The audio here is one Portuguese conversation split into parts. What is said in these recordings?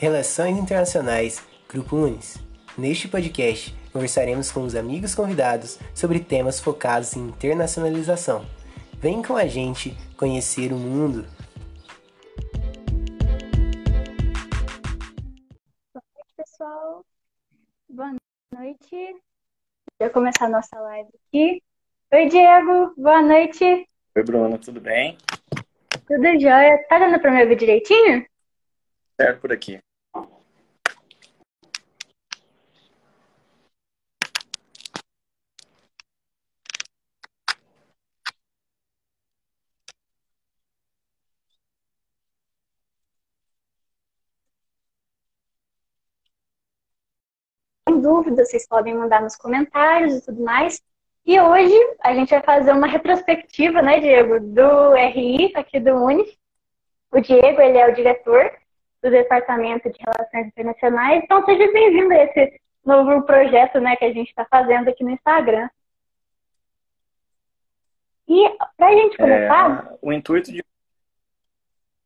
Relações Internacionais, Grupo Unis. Neste podcast, conversaremos com os amigos convidados sobre temas focados em internacionalização. Vem com a gente conhecer o mundo. Boa noite, pessoal. Boa noite. Vou começar a nossa live aqui. Oi, Diego. Boa noite. Oi, Bruna. Tudo bem? Tudo jóia. Tá dando pra me ouvir direitinho? Certo por aqui. Sem dúvida, vocês podem mandar nos comentários e tudo mais. E hoje a gente vai fazer uma retrospectiva, né, Diego, do RI aqui do Unif. O Diego, ele é o diretor do Departamento de Relações Internacionais. Então, seja bem-vindo a esse novo projeto, né, que a gente está fazendo aqui no Instagram. E para a gente começar... É, o intuito de...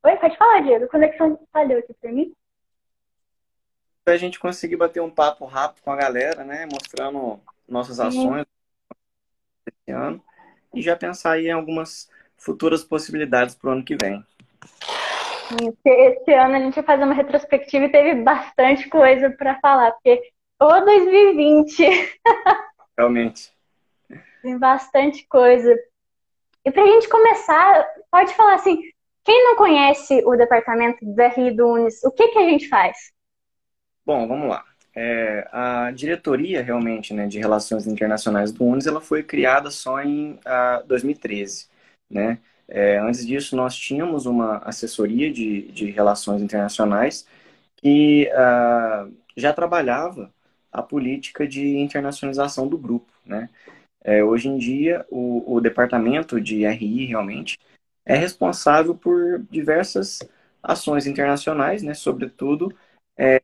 Oi, pode falar, Diego. A conexão falhou aqui para mim a gente conseguir bater um papo rápido com a galera, né? Mostrando nossas ações esse ano e já pensar aí em algumas futuras possibilidades para o ano que vem. Esse ano a gente vai fazer uma retrospectiva e teve bastante coisa para falar, porque o 2020 realmente tem bastante coisa. E para a gente começar, pode falar assim, quem não conhece o departamento do RI do Unis, o que, que a gente faz? Bom, vamos lá. É, a diretoria realmente né, de relações internacionais do UNES ela foi criada só em uh, 2013. Né? É, antes disso, nós tínhamos uma assessoria de, de relações internacionais que uh, já trabalhava a política de internacionalização do grupo. Né? É, hoje em dia, o, o departamento de RI realmente é responsável por diversas ações internacionais, né? sobretudo é,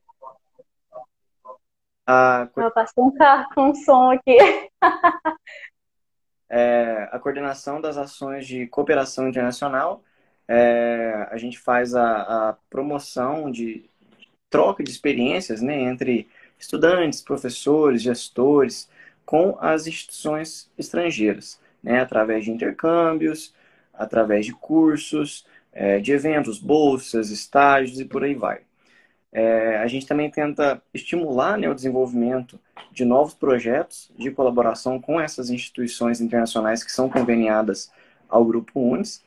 a... Eu passei um carro com som aqui. é, a coordenação das ações de cooperação internacional, é, a gente faz a, a, promoção de troca de experiências né, entre estudantes, professores, gestores, com as instituições estrangeiras, né, através de intercâmbios, através de cursos, é, de eventos, bolsas, estágios e por aí vai. É, a gente também tenta estimular né, o desenvolvimento de novos projetos de colaboração com essas instituições internacionais que são conveniadas ao Grupo UNES.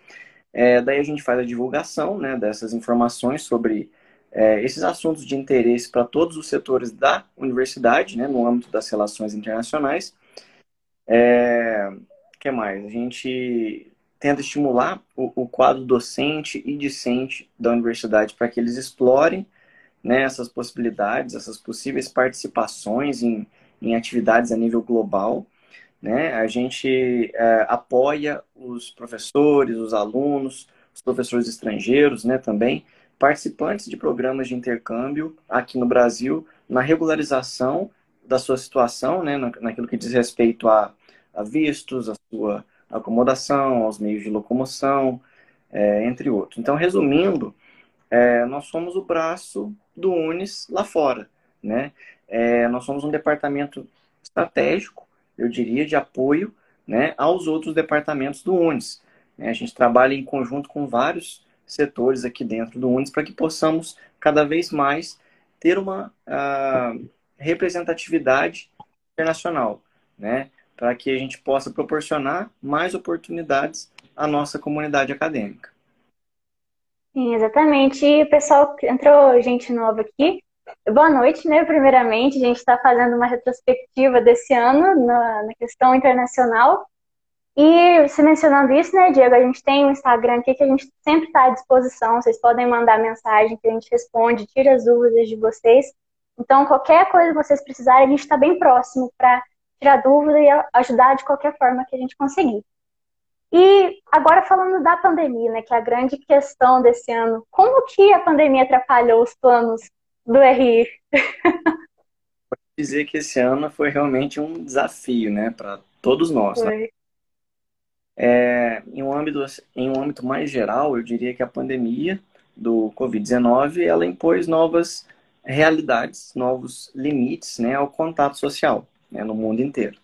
É, daí a gente faz a divulgação né, dessas informações sobre é, esses assuntos de interesse para todos os setores da universidade, né, no âmbito das relações internacionais. É, que mais? A gente tenta estimular o, o quadro docente e discente da universidade para que eles explorem né, essas possibilidades, essas possíveis participações em, em atividades a nível global. Né? A gente é, apoia os professores, os alunos, os professores estrangeiros né, também, participantes de programas de intercâmbio aqui no Brasil, na regularização da sua situação, né, naquilo que diz respeito a, a vistos, a sua acomodação, aos meios de locomoção, é, entre outros. Então, resumindo, é, nós somos o braço do Unis lá fora. Né? É, nós somos um departamento estratégico, eu diria, de apoio né, aos outros departamentos do Unis. Né? A gente trabalha em conjunto com vários setores aqui dentro do Unis para que possamos cada vez mais ter uma uh, representatividade internacional, né? para que a gente possa proporcionar mais oportunidades à nossa comunidade acadêmica. Sim, exatamente. E pessoal, entrou gente nova aqui. Boa noite, né? Primeiramente, a gente está fazendo uma retrospectiva desse ano na, na, questão internacional. E se mencionando isso, né, Diego, a gente tem um Instagram aqui que a gente sempre está à disposição. Vocês podem mandar mensagem que a gente responde, tira as dúvidas de vocês. Então, qualquer coisa que vocês precisarem, a gente está bem próximo para tirar dúvida e ajudar de qualquer forma que a gente conseguir. E agora falando da pandemia, né, que é a grande questão desse ano, como que a pandemia atrapalhou os planos do RI? Pode dizer que esse ano foi realmente um desafio, né, para todos nós. Né? É, em, um âmbito, em um âmbito mais geral, eu diria que a pandemia do Covid-19, ela impôs novas realidades, novos limites né, ao contato social né, no mundo inteiro.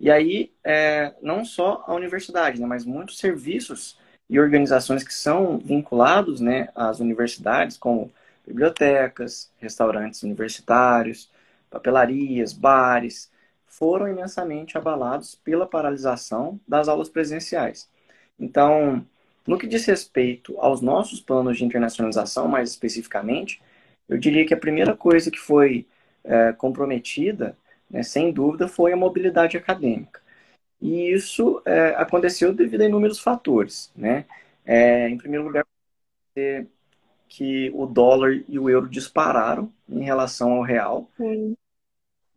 E aí, é, não só a universidade, né, mas muitos serviços e organizações que são vinculados né, às universidades, como bibliotecas, restaurantes universitários, papelarias, bares, foram imensamente abalados pela paralisação das aulas presenciais. Então, no que diz respeito aos nossos planos de internacionalização, mais especificamente, eu diria que a primeira coisa que foi é, comprometida, né, sem dúvida, foi a mobilidade acadêmica. E isso é, aconteceu devido a inúmeros fatores. Né? É, em primeiro lugar, que o dólar e o euro dispararam em relação ao real. Sim.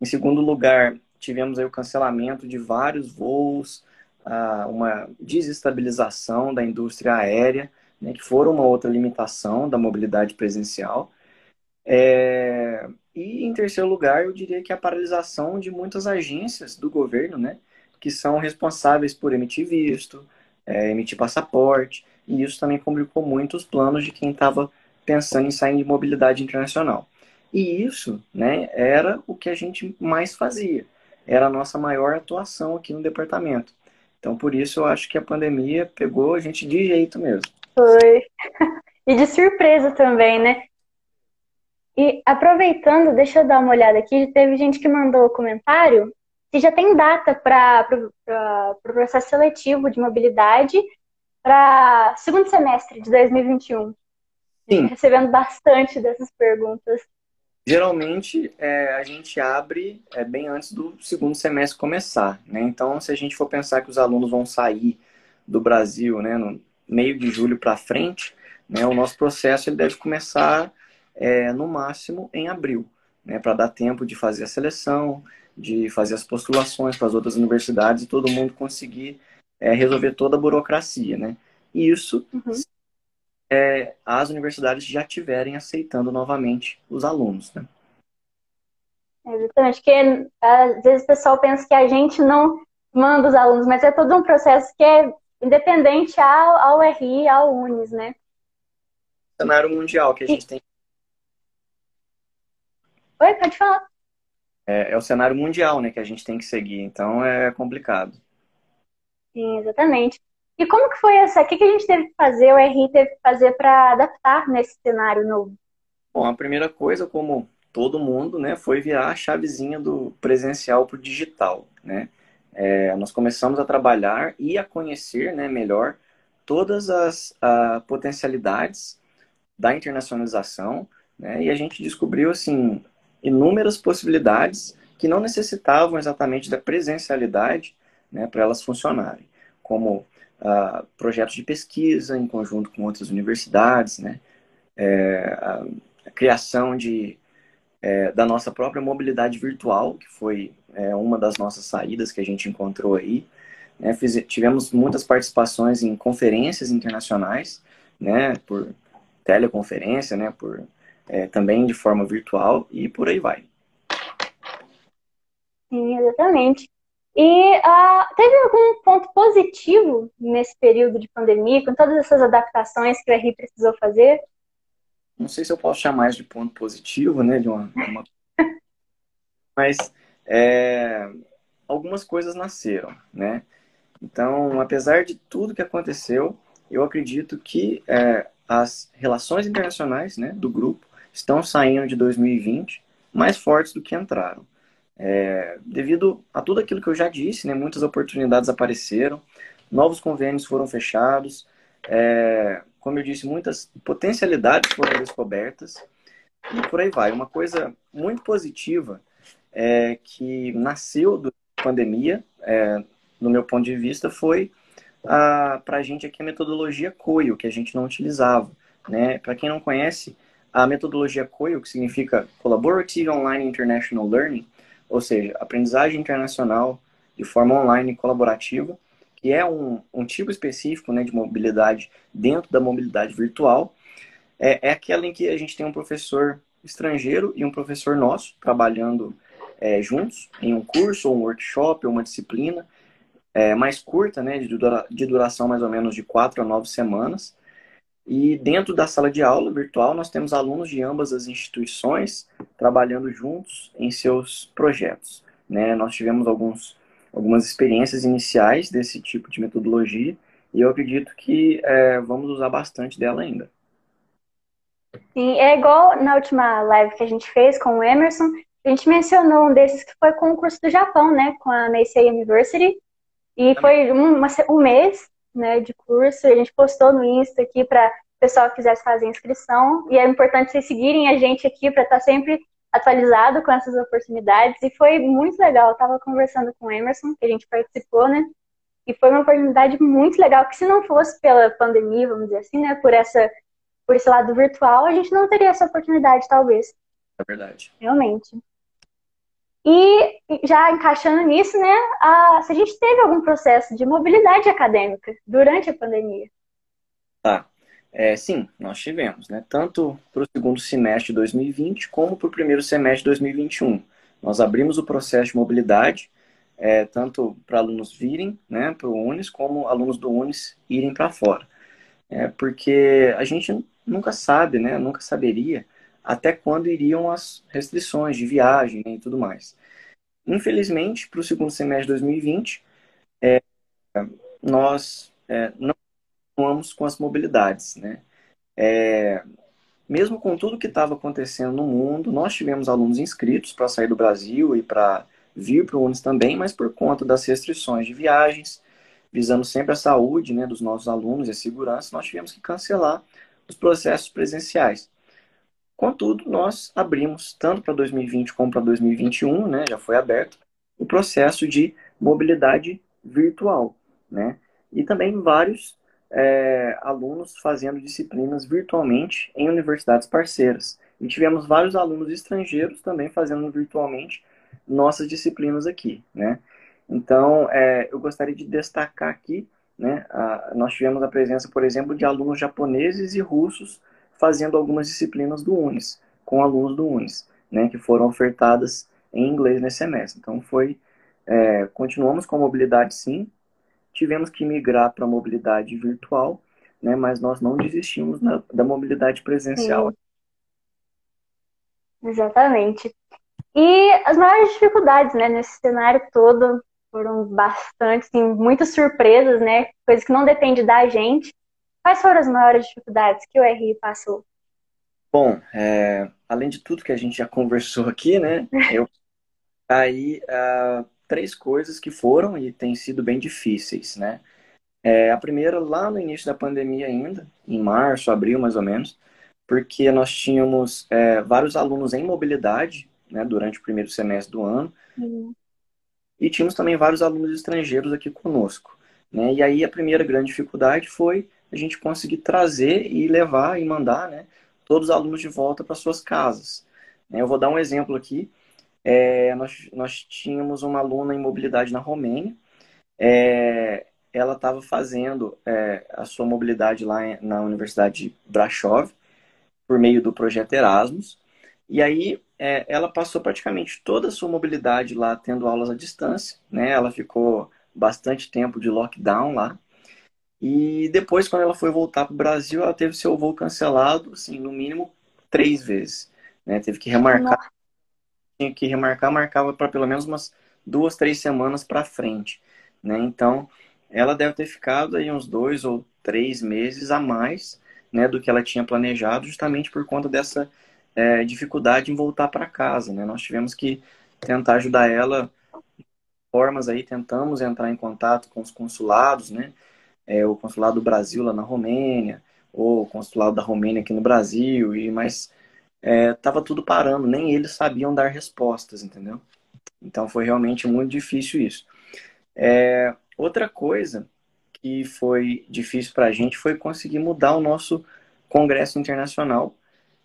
Em segundo lugar, tivemos aí o cancelamento de vários voos, uma desestabilização da indústria aérea, né, que foram uma outra limitação da mobilidade presencial. É... E, em terceiro lugar, eu diria que a paralisação de muitas agências do governo, né, que são responsáveis por emitir visto, é, emitir passaporte, e isso também complicou muito os planos de quem estava pensando em sair de mobilidade internacional. E isso né, era o que a gente mais fazia, era a nossa maior atuação aqui no departamento. Então, por isso, eu acho que a pandemia pegou a gente de jeito mesmo. Foi. E de surpresa também, né? E aproveitando, deixa eu dar uma olhada aqui, teve gente que mandou comentário que já tem data para o pro processo seletivo de mobilidade para segundo semestre de 2021. Sim. Recebendo bastante dessas perguntas. Geralmente é, a gente abre é, bem antes do segundo semestre começar, né? Então, se a gente for pensar que os alunos vão sair do Brasil, né, no meio de julho para frente, né, o nosso processo ele deve começar é, no máximo em abril, né, para dar tempo de fazer a seleção, de fazer as postulações para as outras universidades e todo mundo conseguir é, resolver toda a burocracia, né? E isso uhum é, as universidades já estiverem aceitando novamente os alunos. Né? Exatamente, porque às vezes o pessoal pensa que a gente não manda os alunos, mas é todo um processo que é independente ao, ao RI, ao UNES, né? Cenário mundial que a gente tem. Oi, pode falar. É, é, o cenário mundial, né, que a gente tem que seguir, então é complicado. Sim, exatamente. E como que foi essa? O que, que a gente teve que fazer, o RI teve que fazer para adaptar nesse cenário novo? Bom, a primeira coisa, como todo mundo, né, foi virar a chavezinha do presencial para o digital, né? É, nós começamos a trabalhar e a conhecer, né, melhor todas as a, potencialidades da internacionalização, né? E a gente descobriu assim inúmeras possibilidades que não necessitavam exatamente da presencialidade, né, para elas funcionarem, como uh, projetos de pesquisa em conjunto com outras universidades, né? É, a, a, criação de, é, da nossa própria mobilidade virtual, que foi é, uma das nossas saídas que a gente encontrou aí. Né? Fiz, tivemos muitas participações em conferências internacionais, né? por teleconferência, né? por, é, também de forma virtual e por aí vai. Sim, exatamente. E uh, teve algum ponto positivo nesse período de pandemia, com todas essas adaptações que o RI precisou fazer? Não sei se eu posso chamar isso de ponto positivo, né? De uma, uma... Mas é, algumas coisas nasceram, né? Então, apesar de tudo que aconteceu, eu acredito que é, as relações internacionais né, do grupo estão saindo de 2020 mais fortes do que entraram. É, devido a tudo aquilo que eu já disse, né, muitas oportunidades apareceram, novos convênios foram fechados, é, como eu disse, muitas potencialidades foram descobertas e por aí vai. Uma coisa muito positiva é, que nasceu da pandemia, é, no meu ponto de vista, foi para a gente aqui a metodologia COIO, que a gente não utilizava. Né? Para quem não conhece, a metodologia COIO, que significa Collaborative Online International Learning, ou seja, aprendizagem internacional de forma online colaborativa, que é um, um tipo específico né, de mobilidade dentro da mobilidade virtual, é, é aquela em que a gente tem um professor estrangeiro e um professor nosso trabalhando é, juntos em um curso, ou um workshop, ou uma disciplina é, mais curta, né, de, dura, de duração mais ou menos de quatro a nove semanas, E dentro da sala de aula virtual, nós temos alunos de ambas as instituições trabalhando juntos em seus projetos. Né? Nós tivemos alguns, algumas experiências iniciais desse tipo de metodologia e eu acredito que é, vamos usar bastante dela ainda. Sim, é igual na última live que a gente fez com o Emerson, a gente mencionou um desses que foi com o curso do Japão, né, com a Meisei University, e foi um, um mês né, de curso, a gente postou no Insta aqui para o pessoal que quisesse fazer inscrição, e é importante vocês seguirem a gente aqui para estar tá sempre atualizado com essas oportunidades, e foi muito legal, eu estava conversando com o Emerson, que a gente participou, né, e foi uma oportunidade muito legal, que se não fosse pela pandemia, vamos dizer assim, né, por essa por esse lado virtual, a gente não teria essa oportunidade, talvez. É verdade. Realmente. E já encaixando nisso, né, a, se a gente teve algum processo de mobilidade acadêmica durante a pandemia. Tá. É, sim, nós tivemos, né? Tanto para o segundo semestre de 2020 como para o primeiro semestre de 2021. Nós abrimos o processo de mobilidade, é, tanto para alunos virem né, para o UNES, como alunos do UNES irem para fora. É, porque a gente nunca sabe, né? Nunca saberia até quando iriam as restrições de viagem né, e tudo mais. Infelizmente, para o segundo semestre de 2020, é, nós é, não continuamos com as mobilidades, né? É, mesmo com tudo que estava acontecendo no mundo, nós tivemos alunos inscritos para sair do Brasil e para vir para o UNES também, mas por conta das restrições de viagens, visando sempre a saúde né, dos nossos alunos e a segurança, nós tivemos que cancelar os processos presenciais. Contudo, nós abrimos, tanto para 2020 como para 2021, né, já foi aberto, o processo de mobilidade virtual. Né? E também vários é, alunos fazendo disciplinas virtualmente em universidades parceiras. E tivemos vários alunos estrangeiros também fazendo virtualmente nossas disciplinas aqui. Né? Então, é, eu gostaria de destacar aqui né? nós tivemos a presença, por exemplo, de alunos japoneses e russos fazendo algumas disciplinas do UNES, com alunos do UNES, né? que foram ofertadas em inglês nesse semestre. Então, foi. É, continuamos com a mobilidade, sim. Tivemos que migrar para a mobilidade virtual, né? mas nós não desistimos da, da mobilidade presencial. Sim. Exatamente. E as maiores dificuldades né, nesse cenário todo foram bastante, muitas surpresas, né? Coisas que não dependem da gente. Quais foram as maiores dificuldades que o RI passou? Bom, é, além de tudo que a gente já conversou aqui, né? Eu aí uh, três coisas que foram e têm sido bem difíceis, né? É, a primeira lá no início da pandemia ainda, em março, abril mais ou menos, porque nós tínhamos é, vários alunos em mobilidade, né, durante o primeiro semestre do ano, uhum. E tínhamos também vários alunos estrangeiros aqui conosco. Né? E aí a primeira grande dificuldade foi a gente conseguir trazer e levar e mandar né, todos os alunos de volta para suas casas. Né? Eu vou dar um exemplo aqui. É, nós, nós tínhamos uma aluna em mobilidade na Romênia. É, ela estava fazendo é, a sua mobilidade lá na Universidade de Brasov, por meio do projeto Erasmus. E aí é, ela passou praticamente toda a sua mobilidade lá tendo aulas à distância, né? Ela ficou bastante tempo de lockdown lá. E depois, quando ela foi voltar para o Brasil, ela teve seu voo cancelado, assim, no mínimo três vezes. Né? Teve que remarcar. Nossa. Tinha que remarcar, marcava para pelo menos umas duas, três semanas para frente. Né? Então, ela deve ter ficado aí uns dois ou três meses a mais né, do que ela tinha planejado, justamente por conta dessa é, dificuldade em voltar para casa, né? Nós tivemos que tentar ajudar ela formas aí, tentamos entrar em contato com os consulados, né? É, o consulado do Brasil lá na Romênia, ou o consulado da Romênia aqui no Brasil, e mas estava é, tudo parando, nem eles sabiam dar respostas, entendeu? Então foi realmente muito difícil isso. É, outra coisa que foi difícil para a gente foi conseguir mudar o nosso congresso internacional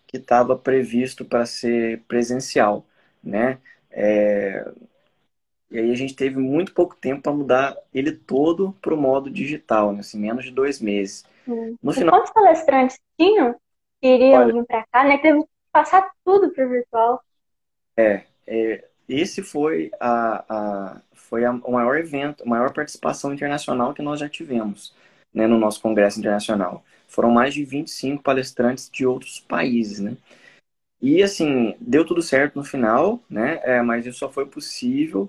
que estava previsto para ser presencial, né? É... E aí a gente teve muito pouco tempo para mudar ele todo para o modo digital, né? assim, menos de dois meses. Hum. No final... Quantos palestrantes tinham que iriam Olha... vir para cá, né? Teve que passar tudo para o virtual. É, é, esse foi a, a foi a, o maior evento, a maior participação internacional que nós já tivemos. né, no nosso congresso internacional. Foram mais de 25 palestrantes de outros países, né? E assim, deu tudo certo no final, né? É, mas isso só foi possível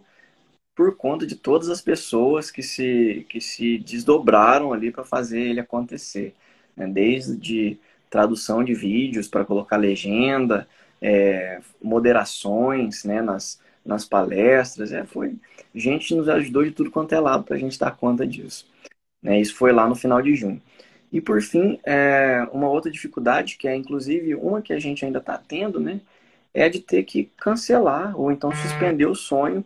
por conta de todas as pessoas que se, que se desdobraram ali para fazer ele acontecer. Né? Desde tradução de vídeos para colocar legenda, é, moderações né, nas, nas palestras. É, foi gente nos ajudou de tudo quanto é lado para a gente dar conta disso. Né? Isso foi lá no final de junho. E por fim, é, uma outra dificuldade, que é inclusive uma que a gente ainda está tendo, né, é de ter que cancelar ou então suspender o sonho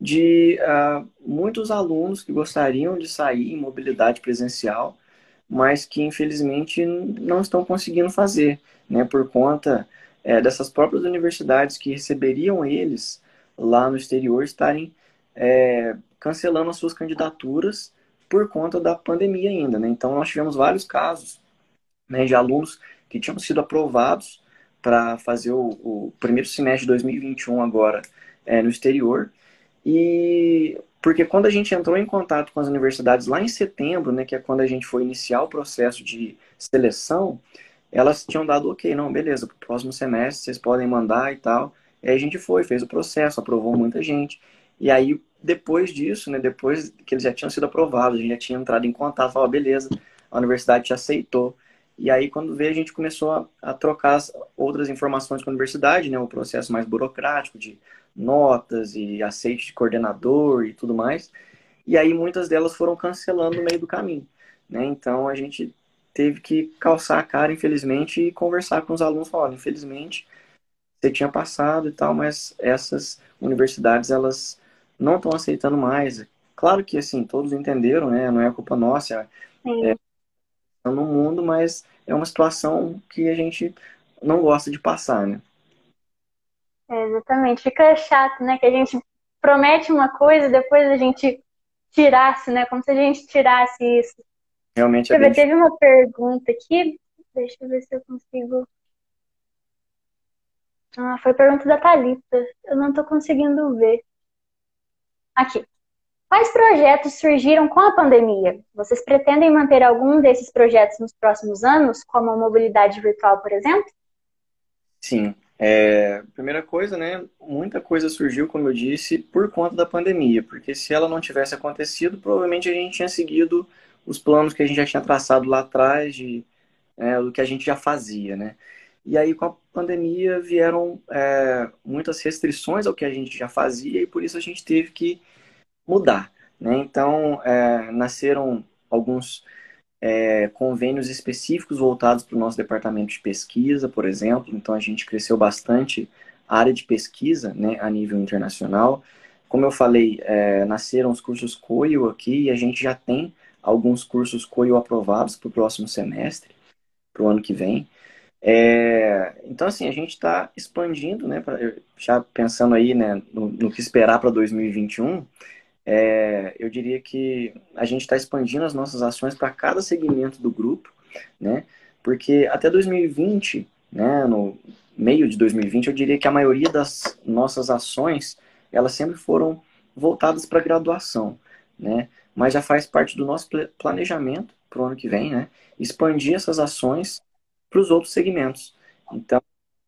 de uh, muitos alunos que gostariam de sair em mobilidade presencial, mas que infelizmente não estão conseguindo fazer, né, por conta é, dessas próprias universidades que receberiam eles lá no exterior estarem é, cancelando as suas candidaturas por conta da pandemia ainda. Né? Então, nós tivemos vários casos né, de alunos que tinham sido aprovados para fazer o, o, primeiro semestre de 2021 agora é, no exterior. E porque quando a gente entrou em contato com as universidades lá em setembro, né, que é quando a gente foi iniciar o processo de seleção, elas tinham dado ok, não, beleza, para o próximo semestre vocês podem mandar e tal. E a gente foi, fez o processo, aprovou muita gente. E aí depois disso, né, depois que eles já tinham sido aprovados, a gente já tinha entrado em contato, falou, beleza, a universidade te aceitou. E aí, quando veio, a gente começou a, a trocar outras informações com a universidade, né, o processo mais burocrático de notas e aceite de coordenador e tudo mais. E aí, muitas delas foram cancelando no meio do caminho. Né? Então, a gente teve que calçar a cara, infelizmente, e conversar com os alunos, falar, infelizmente, você tinha passado e tal, mas essas universidades, elas não estão aceitando mais. Claro que, assim, todos entenderam, né? Não é culpa nossa. É, é no mundo, mas é uma situação que a gente não gosta de passar, né? É, exatamente. Fica chato, né? Que a gente promete uma coisa e depois a gente tirasse, né? Como se a gente tirasse isso. Realmente é bem... Teve uma pergunta aqui. Deixa eu ver se eu consigo. Ah, foi pergunta da Thalita. Eu não estou conseguindo ver. Aqui. Quais projetos surgiram com a pandemia? Vocês pretendem manter algum desses projetos nos próximos anos, como a mobilidade virtual, por exemplo? Sim. É, primeira coisa, né? Muita coisa surgiu, como eu disse, por conta da pandemia, porque se ela não tivesse acontecido, provavelmente a gente tinha seguido os planos que a gente já tinha traçado lá atrás, de, é, do que a gente já fazia, né? E aí, com a pandemia, vieram é, muitas restrições ao que a gente já fazia e por isso a gente teve que mudar. Né? Então, é, nasceram alguns é, convênios específicos voltados para o nosso departamento de pesquisa, por exemplo. Então, a gente cresceu bastante a área de pesquisa né, a nível internacional. Como eu falei, é, nasceram os cursos COIO aqui e a gente já tem alguns cursos COIO aprovados para o próximo semestre, para o ano que vem. É, então, assim, a gente está expandindo, né, pra, já pensando aí né, no, no que esperar para 2021, é, eu diria que a gente está expandindo as nossas ações para cada segmento do grupo, né, porque até 2020, né, no meio de 2020, eu diria que a maioria das nossas ações, elas sempre foram voltadas para graduação, né, mas já faz parte do nosso planejamento para o ano que vem, né, expandir essas ações para os outros segmentos. Então,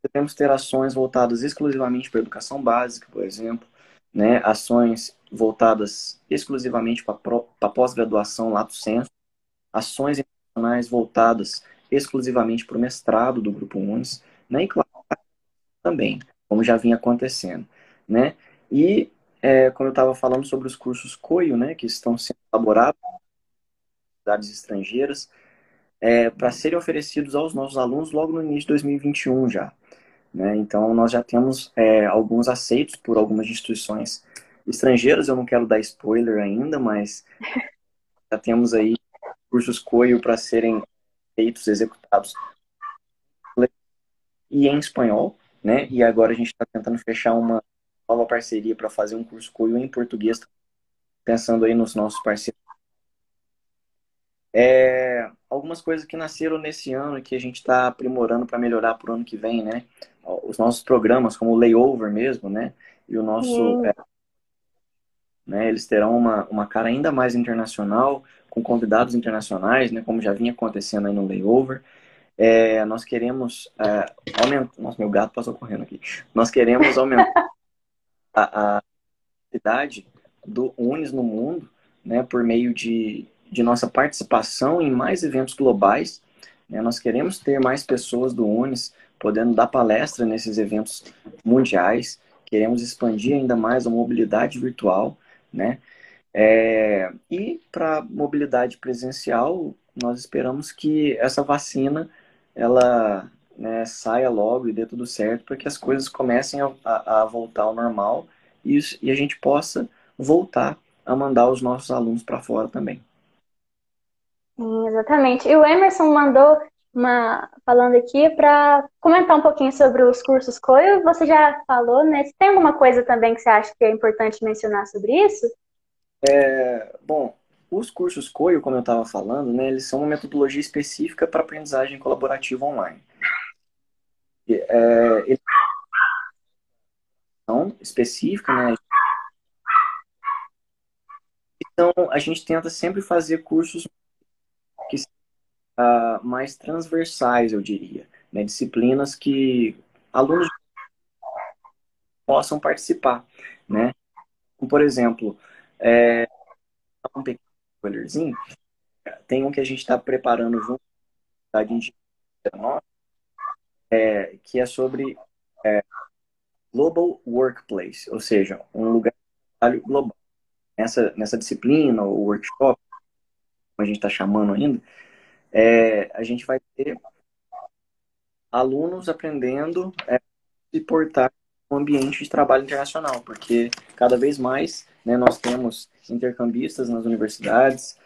devemos ter ações voltadas exclusivamente para educação básica, por exemplo, né, ações voltadas exclusivamente para pós-graduação lato senso, ações internacionais voltadas exclusivamente para o mestrado do Grupo UNES, né, e claro, também, como já vinha acontecendo. Né? E, é, como eu estava falando sobre os cursos COIO, né, que estão sendo elaborados cidades estrangeiras, é, para serem oferecidos aos nossos alunos logo no início de 2021 já. Né? Então, nós já temos é, alguns aceitos por algumas instituições estrangeiras, eu não quero dar spoiler ainda, mas já temos aí cursos COIO para serem feitos, executados e em espanhol, né? E agora a gente está tentando fechar uma nova parceria para fazer um curso COIO em português, pensando aí nos nossos parceiros é, algumas coisas que nasceram nesse ano e que a gente está aprimorando para melhorar para o ano que vem, né? Os nossos programas, como o Layover mesmo, né? E o nosso. É, né, eles terão uma, uma cara ainda mais internacional, com convidados internacionais, né, como já vinha acontecendo aí no layover. É, nós queremos é, aumentar. Nossa, meu gato passou correndo aqui. Nós queremos aumentar a, atividade do UNES no mundo, né, por meio de, de nossa participação em mais eventos globais. Né, nós queremos ter mais pessoas do UNES podendo dar palestra nesses eventos mundiais. Queremos expandir ainda mais a mobilidade virtual, né? É, e para mobilidade presencial, nós esperamos que essa vacina ela né, saia logo e dê tudo certo para que as coisas comecem a, a, a voltar ao normal e, e a gente possa voltar a mandar os nossos alunos para fora também. Sim, exatamente. E o Emerson mandou uma falando aqui para comentar um pouquinho sobre os cursos COIO. Você já falou, né? Tem alguma coisa também que você acha que é importante mencionar sobre isso? É, bom, os cursos COIO, como eu estava falando, né, eles são uma metodologia específica para aprendizagem colaborativa online. É, eles são específica, né? Então, a gente tenta sempre fazer cursos uh, mais transversais, eu diria. Né? Disciplinas que alunos possam participar, né? Por exemplo, é, um pequeno tem um que a gente está preparando junto da é, que é sobre é, Global Workplace, ou seja, um lugar de trabalho global. Nessa, nessa disciplina, ou workshop, como a gente está chamando ainda, é, a gente vai ter alunos aprendendo a se portar no ambiente de trabalho internacional, porque cada vez mais né, nós temos intercambistas nas universidades,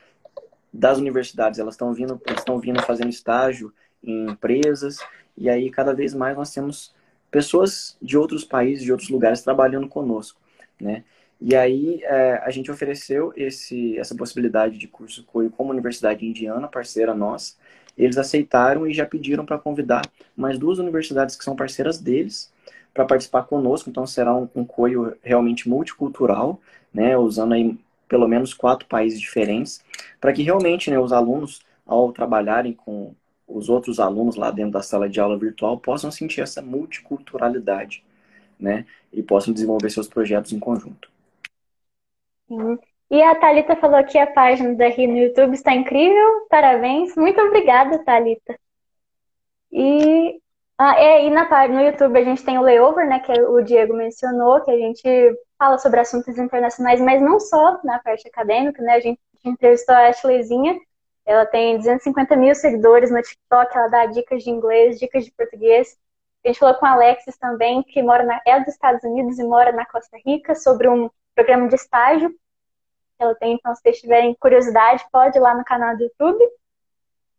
das universidades elas estão vindo, estão vindo fazendo estágio em empresas, e aí cada vez mais nós temos pessoas de outros países, de outros lugares trabalhando conosco, né? E aí é, a gente ofereceu esse, essa possibilidade de curso COI como Universidade Indiana, parceira nossa. Eles aceitaram e já pediram para convidar mais duas universidades que são parceiras deles para participar conosco. Então será um, um COIO realmente multicultural, né, usando aí pelo menos quatro países diferentes, para que realmente né, os alunos, ao trabalharem com os outros alunos lá dentro da sala de aula virtual, possam sentir essa multiculturalidade, né, e possam desenvolver seus projetos em conjunto. Sim. E a Thalita falou que a página da RI no YouTube está incrível. Parabéns. Muito obrigada, Thalita. E, ah, é, e na, no YouTube a gente tem o Layover, né, que o Diego mencionou, que a gente fala sobre assuntos internacionais, mas não só na parte acadêmica, né? A gente entrevistou a Ashleyzinha, ela tem 250 mil seguidores no TikTok, ela dá dicas de inglês, dicas de português. A gente falou com a Alexis também, que mora na, é dos Estados Unidos e mora na Costa Rica, sobre um programa de estágio ela tem. Então, se vocês tiverem curiosidade, pode ir lá no canal do YouTube.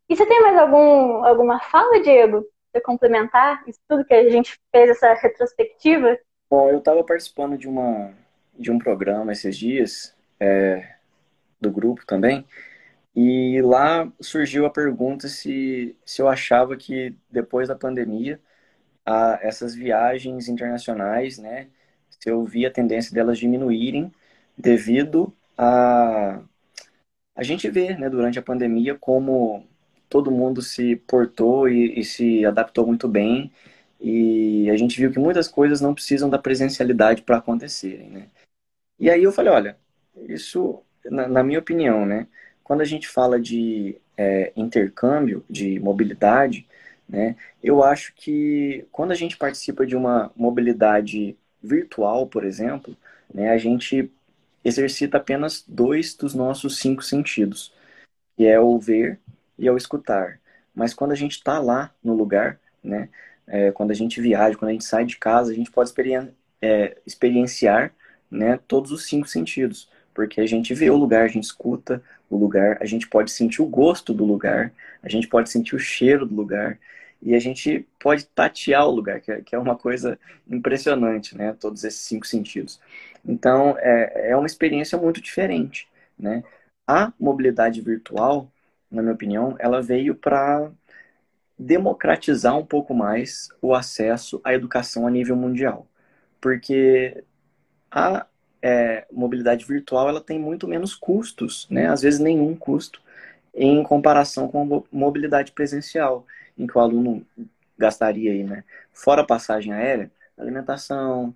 E você tem mais algum, alguma fala, Diego, para complementar isso tudo que a gente fez, essa retrospectiva? Bom, eu estava participando de, uma, de um programa esses dias, é, do grupo também, e lá surgiu a pergunta se, se eu achava que depois da pandemia, a, essas viagens internacionais, né, se eu via a tendência delas diminuírem devido a, a gente vê né, durante a pandemia como todo mundo se portou e, e se adaptou muito bem e a gente viu que muitas coisas não precisam da presencialidade para acontecerem, né? E aí eu falei, olha, isso, na, na minha opinião, né? Quando a gente fala de é, intercâmbio, de mobilidade, né? Eu acho que quando a gente participa de uma mobilidade virtual, por exemplo, né? A gente exercita apenas dois dos nossos cinco sentidos, que é o ver e é o escutar. Mas quando a gente está lá no lugar, né? é, quando a gente viaja, quando a gente sai de casa, a gente pode experien é, experienciar né, todos os cinco sentidos. Porque a gente vê o lugar, a gente escuta o lugar, a gente pode sentir o gosto do lugar, a gente pode sentir o cheiro do lugar, e a gente pode tatear o lugar, é, que é uma coisa impressionante, né? Todos esses cinco sentidos. Então, é, é uma experiência muito diferente, né? A mobilidade virtual, na minha opinião, ela veio para democratizar um pouco mais o acesso à educação a nível mundial. Porque a é, mobilidade virtual ela tem muito menos custos, né? Às vezes nenhum custo em comparação com a mobilidade presencial, em que o aluno gastaria aí, né? Fora a passagem aérea, alimentação,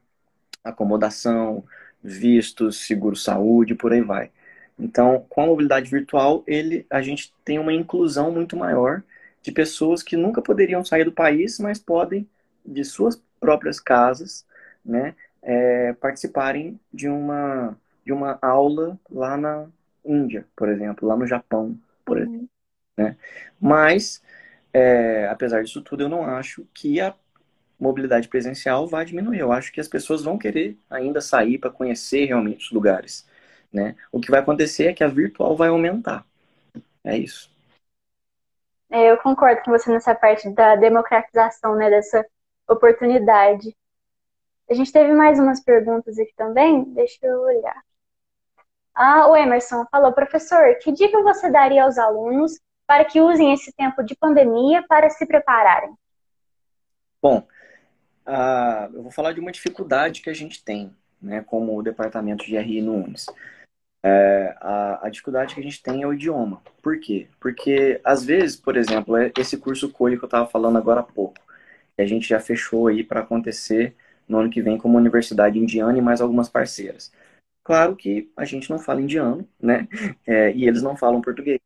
acomodação, vistos, seguro-saúde, por aí vai. Então, com a mobilidade virtual, ele, a gente tem uma inclusão muito maior de pessoas que nunca poderiam sair do país, mas podem, de suas próprias casas, né, é, participarem de uma, de uma aula lá na Índia, por exemplo, lá no Japão, por exemplo. Uhum. Né? Mas, é, apesar disso tudo, eu não acho que a mobilidade presencial vai diminuir. Eu acho que as pessoas vão querer ainda sair para conhecer realmente os lugares. Né? O que vai acontecer é que a virtual vai aumentar. É isso. É, eu concordo com você nessa parte da democratização né, dessa oportunidade. A gente teve mais umas perguntas aqui também. Deixa eu olhar. Ah, o Emerson falou, professor, que dica você daria aos alunos para que usem esse tempo de pandemia para se prepararem? Bom, uh, eu vou falar de uma dificuldade que a gente tem, né, como o departamento de RI no UNES. É, a, a, dificuldade que a gente tem é o idioma. Por quê? Porque, às vezes, por exemplo, é esse curso COI que eu estava falando agora há pouco, que a gente já fechou aí para acontecer no ano que vem como Universidade Indiana e mais algumas parceiras. Claro que a gente não fala indiano, né? É, e eles não falam português.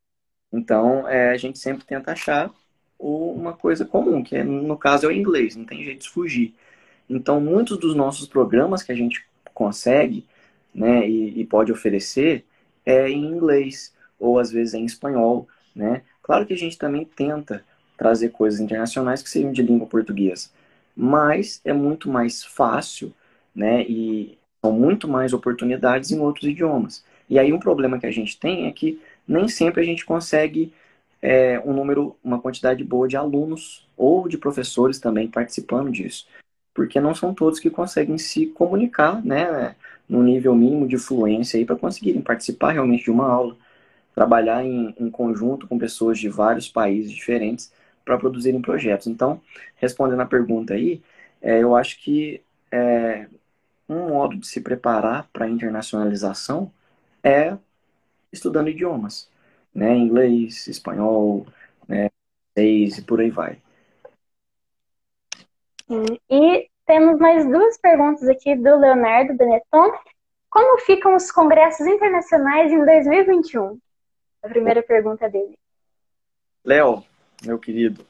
Então, é, a gente sempre tenta achar uma coisa comum, que é, no caso é o inglês, não tem jeito de fugir. Então, muitos dos nossos programas que a gente consegue né, e, e pode oferecer é em inglês ou às vezes é em espanhol, né? Claro que a gente também tenta trazer coisas internacionais que sejam de língua portuguesa, mas é muito mais fácil, né? E são muito mais oportunidades em outros idiomas. E aí um problema que a gente tem é que nem sempre a gente consegue é, um número, uma quantidade boa de alunos ou de professores também participando disso, porque não são todos que conseguem se comunicar, né? no nível mínimo de fluência aí para conseguirem participar realmente de uma aula, trabalhar em, em conjunto com pessoas de vários países diferentes para produzirem projetos. Então, respondendo a pergunta aí, é, eu acho que é, um modo de se preparar para a internacionalização é estudando idiomas, né? Inglês, espanhol, né? e por aí vai. E temos mais duas perguntas aqui do Leonardo Benetton. Como ficam os congressos internacionais em 2021? A primeira pergunta dele. Léo, meu querido,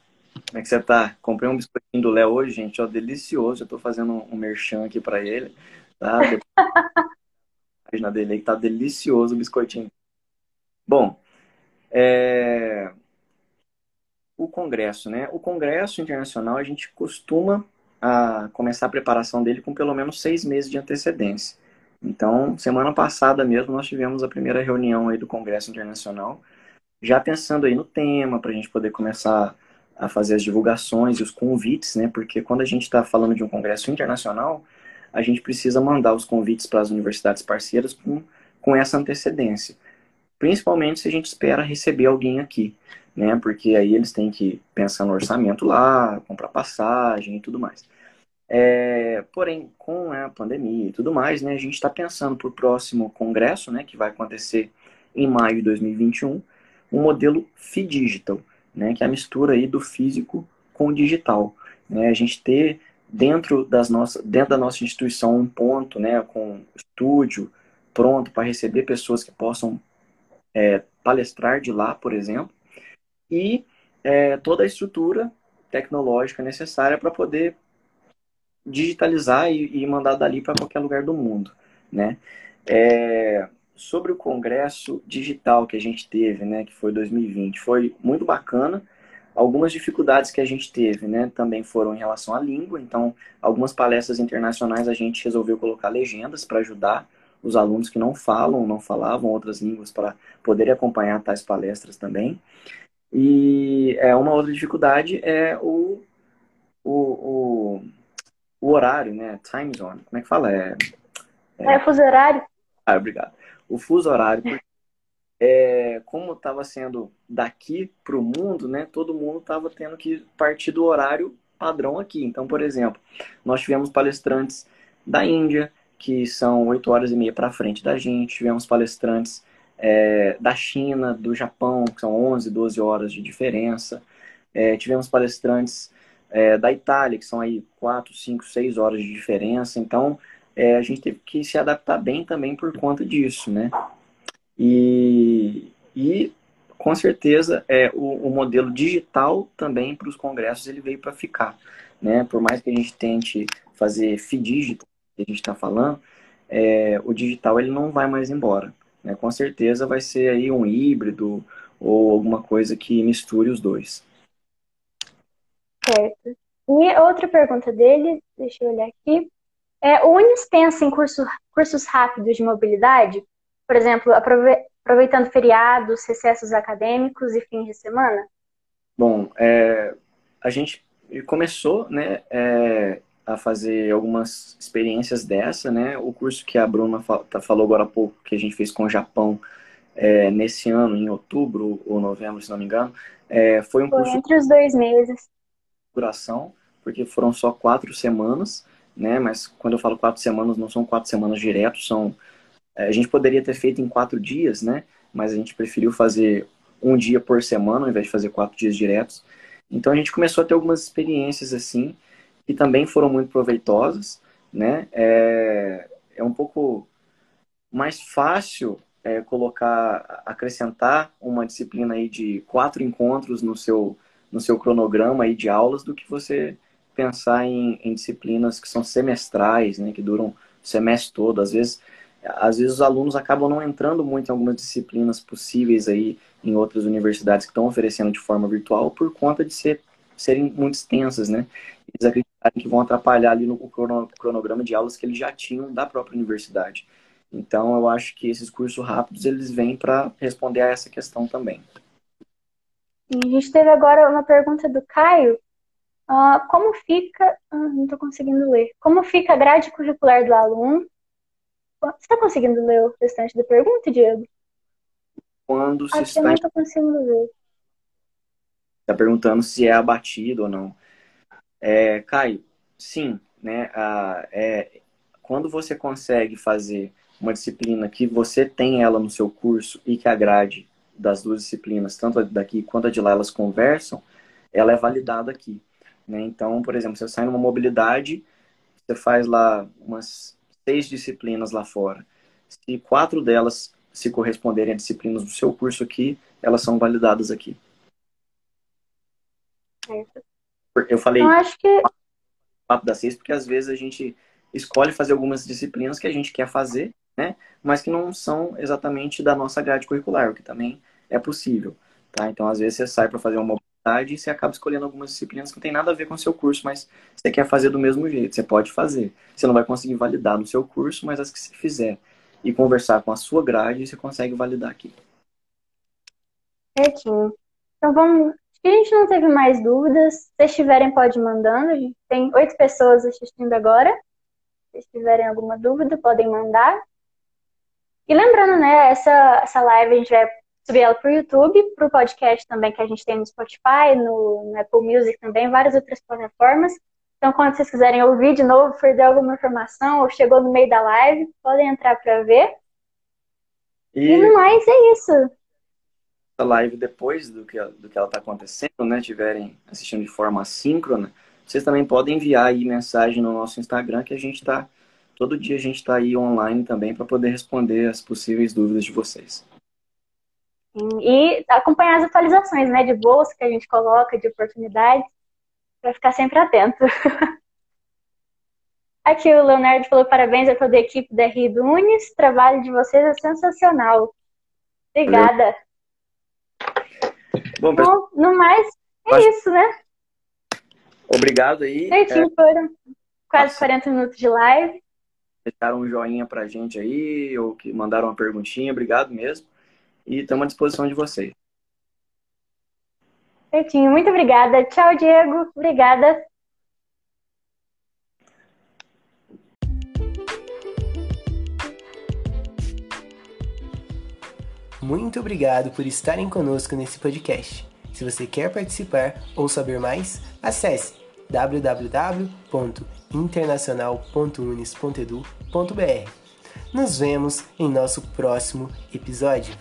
como é que você tá? Comprei um biscoitinho do Léo hoje, gente, ó, delicioso. Eu tô fazendo um merchan aqui para ele, tá? a página dele aí tá delicioso o biscoitinho. Bom, é... o congresso, né? O congresso internacional a gente costuma a começar a preparação dele com pelo menos seis meses de antecedência. Então, semana passada mesmo, nós tivemos a primeira reunião aí do Congresso Internacional, já pensando aí no tema, para a gente poder começar a fazer as divulgações e os convites, né? Porque quando a gente está falando de um congresso internacional, a gente precisa mandar os convites para as universidades parceiras com, com essa antecedência. Principalmente se a gente espera receber alguém aqui, né? Porque aí eles têm que pensar no orçamento lá, comprar passagem e tudo mais. É, porém, com a pandemia e tudo mais, né, a gente está pensando para o próximo congresso, né, que vai acontecer em maio de 2021, um modelo FIDigital, né, que é a mistura aí do físico com o digital. Né, a gente ter dentro, das nossas, dentro da nossa instituição um ponto né, com estúdio pronto para receber pessoas que possam é, palestrar de lá, por exemplo, e é, toda a estrutura tecnológica necessária para poder digitalizar e, e mandar dali para qualquer lugar do mundo, né? É, sobre o congresso digital que a gente teve, né, que foi 2020, foi muito bacana. Algumas dificuldades que a gente teve, né, também foram em relação à língua. Então, algumas palestras internacionais a gente resolveu colocar legendas para ajudar os alunos que não falam, não falavam outras línguas para poderem acompanhar tais palestras também. E é uma outra dificuldade é o, o, o o horário, né? Time zone. Como é que fala? É, é... é fuso horário. Ah, obrigado. O fuso horário. É, como estava sendo daqui para o mundo, né? Todo mundo estava tendo que partir do horário padrão aqui. Então, por exemplo, nós tivemos palestrantes da Índia que são oito horas e meia para frente da gente. Tivemos palestrantes é, da China, do Japão, que são 11, 12 horas de diferença. É, tivemos palestrantes é, da Itália, que são aí 4, 5, 6 horas de diferença. Então, é, a gente teve que se adaptar bem também por conta disso, né? E, e com certeza, é, o, o modelo digital também para os congressos ele veio para ficar. Né? Por mais que a gente tente fazer FIDIGITAL, que a gente está falando, é, o digital ele não vai mais embora. Né? Com certeza vai ser aí um híbrido ou alguma coisa que misture os dois. Certo. E outra pergunta dele, deixa eu olhar aqui. É, o Unis pensa em curso, cursos rápidos de mobilidade? Por exemplo, aprove aproveitando feriados, recessos acadêmicos e fins de semana? Bom, é, a gente começou né, é, a fazer algumas experiências dessa, né? O curso que a Bruna tá, falou agora há pouco, que a gente fez com o Japão é, nesse ano, em outubro ou novembro, se não me engano, é, foi um foi curso... entre os dois meses. Duração, porque foram só quatro semanas, né? Mas quando eu falo quatro semanas, não são quatro semanas direto, são... É, a gente poderia ter feito em quatro dias, né? Mas a gente preferiu fazer um dia por semana, ao invés de fazer quatro dias diretos. Então a gente começou a ter algumas experiências assim, que também foram muito proveitosas, né? É, é um pouco mais fácil é, colocar, acrescentar uma disciplina aí de quatro encontros no seu, no seu cronograma aí de aulas do que você pensar em, em disciplinas que são semestrais, né? Que duram o semestre todo. Às vezes, às vezes os alunos acabam não entrando muito em algumas disciplinas possíveis aí em outras universidades que estão oferecendo de forma virtual por conta de ser, serem muito extensas, né? Eles acreditarem que vão atrapalhar ali no cronograma de aulas que eles já tinham da própria universidade. Então, eu acho que esses cursos rápidos, eles vêm para responder a essa questão também. a gente teve agora uma pergunta do Caio. Uh, como fica... Uh, não estou conseguindo ler. Como fica a grade curricular do aluno? Você está conseguindo ler o restante da pergunta, Diego? Quando se Aqui está... eu não estou conseguindo ler. Está perguntando se é abatido ou não. É, Caio, sim, né? É, quando você consegue fazer uma disciplina que você tem ela no seu curso e que a grade das duas disciplinas, tanto a daqui quanto a de lá, elas conversam, ela é validada aqui. Né? Então, por exemplo, você sai numa mobilidade, você faz lá umas seis disciplinas lá fora. Se quatro delas se corresponderem a disciplinas do seu curso aqui, elas são validadas aqui. Eu falei Eu acho que. papo da seis porque às vezes a gente escolhe fazer algumas disciplinas que a gente quer fazer, né? Mas que não são exatamente da nossa grade curricular, o que também é possível, tá? Então, às vezes você sai para fazer uma mobilidade e você acaba escolhendo algumas disciplinas que não tem nada a ver com o seu curso, mas você quer fazer do mesmo jeito, você pode fazer. Você não vai conseguir validar no seu curso, mas as que você fizer e conversar com a sua grade, você consegue validar aqui. Certinho. Então vamos. A gente não teve mais dúvidas. Se vocês tiverem, pode ir mandando. A gente tem oito pessoas assistindo agora. Se vocês tiverem alguma dúvida, podem mandar. E lembrando, né, essa, essa live a gente vai subir ela para o YouTube, para o podcast também que a gente tem no Spotify, no, no Apple Music também, várias outras plataformas. Então, quando vocês quiserem ouvir de novo, perder alguma informação ou chegou no meio da live, podem entrar para ver. E, E no mais, é isso. Live depois do que, do que ela está acontecendo, né, estiverem assistindo de forma assíncrona, vocês também podem enviar aí mensagem no nosso Instagram que a gente está todo dia a gente está aí online também para poder responder as possíveis dúvidas de vocês. E acompanhar as atualizações, né, de bolsa que a gente coloca, de oportunidades, para ficar sempre atento. Aqui o Leonardo falou parabéns a toda a equipe da RI do Unis, trabalho de vocês é sensacional. Obrigada. Bom, pessoal, Bom, no mais, é Acho- isso, né? obrigado aí. É, Certinho, foram quase Nossa. 40 minutos de live. deixaram um joinha pra gente aí, ou que mandaram uma perguntinha, obrigado mesmo. E estamos à disposição de vocês. Certinho, muito obrigada. Tchau, Diego. Obrigada. Muito obrigado por estarem conosco nesse podcast. Se você quer participar ou saber mais, acesse www.internacional.unis.edu.br. Nos vemos em nosso próximo episódio.